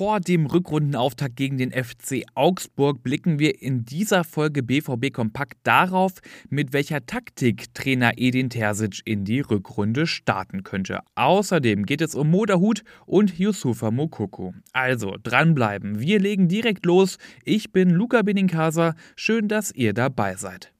Vor dem Rückrundenauftakt gegen den FC Augsburg blicken wir in dieser Folge BVB Kompakt darauf, mit welcher Taktik Trainer Edin Terzic in die Rückrunde starten könnte. Außerdem geht es um Moderhut und Yusufa Mokoko. Also dranbleiben, wir legen direkt los. Ich bin Luca Benincasa, schön, dass ihr dabei seid.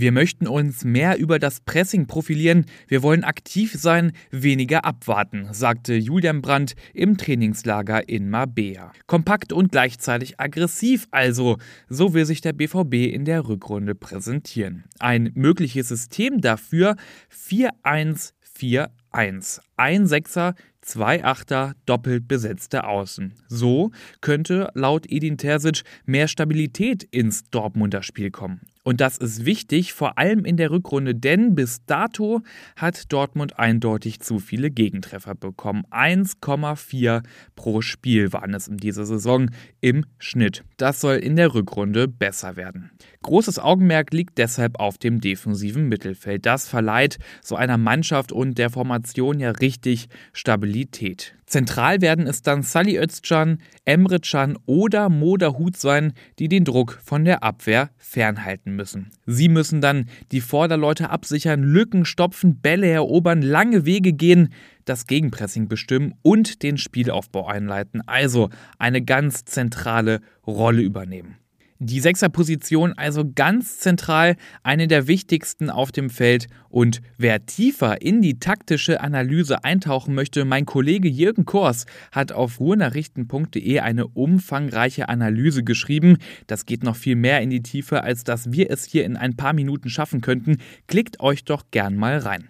Wir möchten uns mehr über das Pressing profilieren. Wir wollen aktiv sein, weniger abwarten, sagte Julian Brandt im Trainingslager in Mabea. Kompakt und gleichzeitig aggressiv also, so will sich der BVB in der Rückrunde präsentieren. Ein mögliches System dafür 4-1-4-1. Ein Sechser, zwei Achter, doppelt besetzte Außen. So könnte laut Edin Terzic mehr Stabilität ins Dortmunder Spiel kommen. Und das ist wichtig, vor allem in der Rückrunde, denn bis dato hat Dortmund eindeutig zu viele Gegentreffer bekommen. 1,4 pro Spiel waren es in dieser Saison im Schnitt. Das soll in der Rückrunde besser werden. Großes Augenmerk liegt deshalb auf dem defensiven Mittelfeld. Das verleiht so einer Mannschaft und der Formation ja richtig Stabilität. Zentral werden es dann Sally Özcan, Emre Can oder Moda Hut sein, die den Druck von der Abwehr fernhalten müssen. Sie müssen dann die Vorderleute absichern, Lücken stopfen, Bälle erobern, lange Wege gehen, das Gegenpressing bestimmen und den Spielaufbau einleiten, also eine ganz zentrale Rolle übernehmen. Die Sechserposition also ganz zentral, eine der wichtigsten auf dem Feld. Und wer tiefer in die taktische Analyse eintauchen möchte, mein Kollege Jürgen Kors hat auf ruhrnachrichten.de eine umfangreiche Analyse geschrieben. Das geht noch viel mehr in die Tiefe, als dass wir es hier in ein paar Minuten schaffen könnten. Klickt euch doch gern mal rein.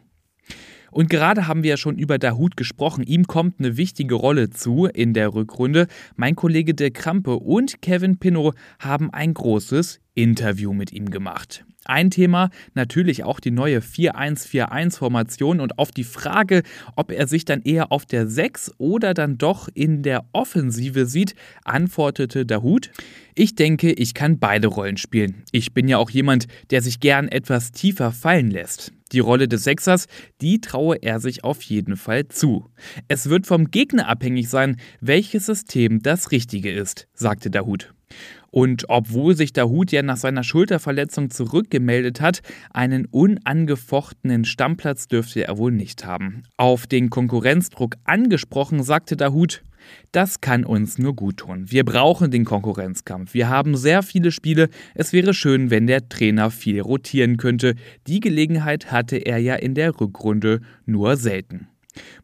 Und gerade haben wir ja schon über Dahut gesprochen. Ihm kommt eine wichtige Rolle zu in der Rückrunde. Mein Kollege De Krampe und Kevin Pinot haben ein großes Interview mit ihm gemacht. Ein Thema natürlich auch die neue 4-1-4-1-Formation und auf die Frage, ob er sich dann eher auf der 6 oder dann doch in der Offensive sieht, antwortete Dahut. Ich denke, ich kann beide Rollen spielen. Ich bin ja auch jemand, der sich gern etwas tiefer fallen lässt. Die Rolle des Sechsers, die traue er sich auf jeden Fall zu. Es wird vom Gegner abhängig sein, welches System das richtige ist, sagte Dahut. Und obwohl sich Dahut ja nach seiner Schulterverletzung zurückgemeldet hat, einen unangefochtenen Stammplatz dürfte er wohl nicht haben. Auf den Konkurrenzdruck angesprochen, sagte Dahut, das kann uns nur gut tun. Wir brauchen den Konkurrenzkampf. Wir haben sehr viele Spiele. Es wäre schön, wenn der Trainer viel rotieren könnte. Die Gelegenheit hatte er ja in der Rückrunde nur selten.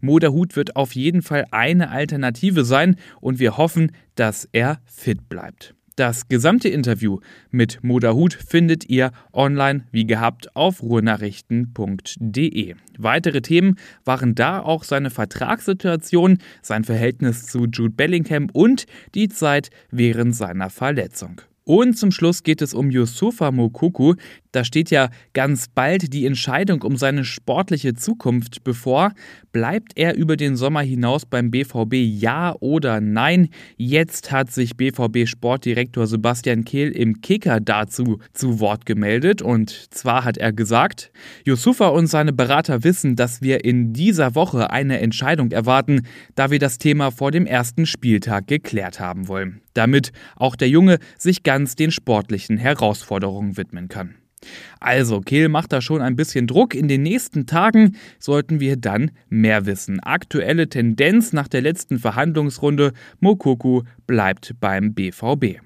Moderhut wird auf jeden Fall eine Alternative sein und wir hoffen, dass er fit bleibt. Das gesamte Interview mit Moderhut findet ihr online wie gehabt auf ruhrnachrichten.de. Weitere Themen waren da auch seine Vertragssituation, sein Verhältnis zu Jude Bellingham und die Zeit während seiner Verletzung. Und zum Schluss geht es um Yusufa Mokuku. Da steht ja ganz bald die Entscheidung um seine sportliche Zukunft bevor. Bleibt er über den Sommer hinaus beim BVB ja oder nein? Jetzt hat sich BVB-Sportdirektor Sebastian Kehl im Kicker dazu zu Wort gemeldet. Und zwar hat er gesagt, Yusufa und seine Berater wissen, dass wir in dieser Woche eine Entscheidung erwarten, da wir das Thema vor dem ersten Spieltag geklärt haben wollen. Damit auch der Junge sich ganz den sportlichen Herausforderungen widmen kann. Also, Kehl macht da schon ein bisschen Druck. In den nächsten Tagen sollten wir dann mehr wissen. Aktuelle Tendenz nach der letzten Verhandlungsrunde: Mokoku bleibt beim BVB.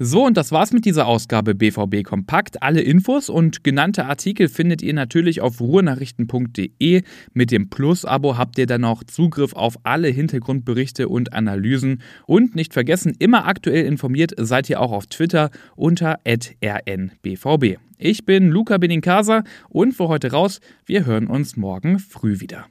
So, und das war's mit dieser Ausgabe BVB Kompakt. Alle Infos und genannte Artikel findet ihr natürlich auf ruhrnachrichten.de. Mit dem Plus-Abo habt ihr dann auch Zugriff auf alle Hintergrundberichte und Analysen. Und nicht vergessen, immer aktuell informiert seid ihr auch auf Twitter unter rnbvb. Ich bin Luca Benincasa und für heute raus. Wir hören uns morgen früh wieder.